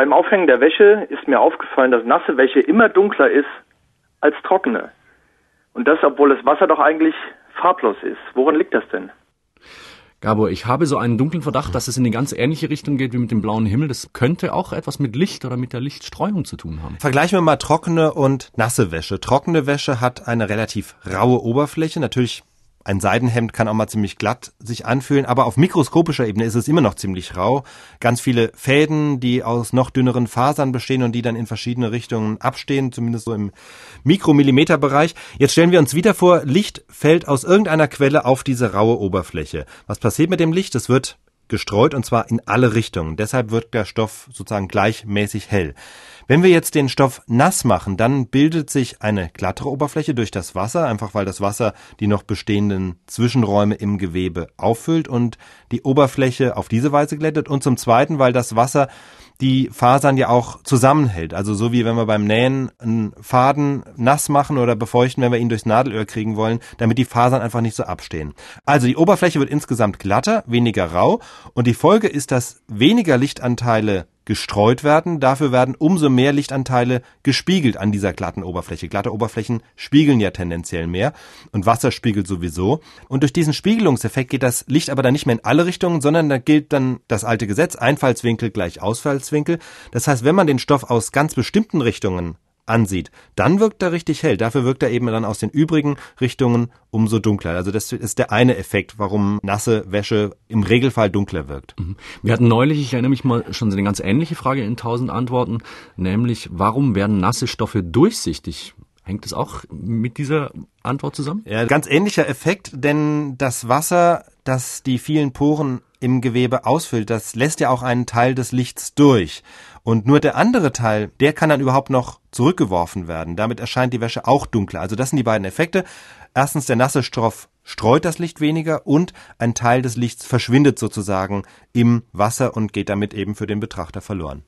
Beim Aufhängen der Wäsche ist mir aufgefallen, dass nasse Wäsche immer dunkler ist als trockene. Und das, obwohl das Wasser doch eigentlich farblos ist. Woran liegt das denn? Gabor, ich habe so einen dunklen Verdacht, dass es in eine ganz ähnliche Richtung geht wie mit dem blauen Himmel. Das könnte auch etwas mit Licht oder mit der Lichtstreuung zu tun haben. Vergleichen wir mal trockene und nasse Wäsche. Trockene Wäsche hat eine relativ raue Oberfläche. Natürlich ein Seidenhemd kann auch mal ziemlich glatt sich anfühlen, aber auf mikroskopischer Ebene ist es immer noch ziemlich rau. Ganz viele Fäden, die aus noch dünneren Fasern bestehen und die dann in verschiedene Richtungen abstehen, zumindest so im Mikromillimeterbereich. Jetzt stellen wir uns wieder vor, Licht fällt aus irgendeiner Quelle auf diese raue Oberfläche. Was passiert mit dem Licht? Es wird gestreut und zwar in alle Richtungen. Deshalb wird der Stoff sozusagen gleichmäßig hell. Wenn wir jetzt den Stoff nass machen, dann bildet sich eine glattere Oberfläche durch das Wasser, einfach weil das Wasser die noch bestehenden Zwischenräume im Gewebe auffüllt und die Oberfläche auf diese Weise glättet. Und zum Zweiten, weil das Wasser die Fasern ja auch zusammenhält. Also so wie wenn wir beim Nähen einen Faden nass machen oder befeuchten, wenn wir ihn durchs Nadelöhr kriegen wollen, damit die Fasern einfach nicht so abstehen. Also die Oberfläche wird insgesamt glatter, weniger rau und die Folge ist, dass weniger Lichtanteile gestreut werden. Dafür werden umso mehr Lichtanteile gespiegelt an dieser glatten Oberfläche. Glatte Oberflächen spiegeln ja tendenziell mehr und Wasser spiegelt sowieso. Und durch diesen Spiegelungseffekt geht das Licht aber dann nicht mehr in alle Richtungen, sondern da gilt dann das alte Gesetz, Einfallswinkel gleich Ausfallswinkel. Das heißt, wenn man den Stoff aus ganz bestimmten Richtungen ansieht, dann wirkt er richtig hell. Dafür wirkt er eben dann aus den übrigen Richtungen umso dunkler. Also das ist der eine Effekt, warum nasse Wäsche im Regelfall dunkler wirkt. Mhm. Wir hatten neulich, ich erinnere mich mal, schon so eine ganz ähnliche Frage in tausend Antworten, nämlich warum werden nasse Stoffe durchsichtig? Hängt es auch mit dieser Antwort zusammen? Ja, ganz ähnlicher Effekt, denn das Wasser, das die vielen Poren im Gewebe ausfüllt, das lässt ja auch einen Teil des Lichts durch. Und nur der andere Teil, der kann dann überhaupt noch zurückgeworfen werden. Damit erscheint die Wäsche auch dunkler. Also das sind die beiden Effekte. Erstens, der nasse Stoff streut das Licht weniger und ein Teil des Lichts verschwindet sozusagen im Wasser und geht damit eben für den Betrachter verloren.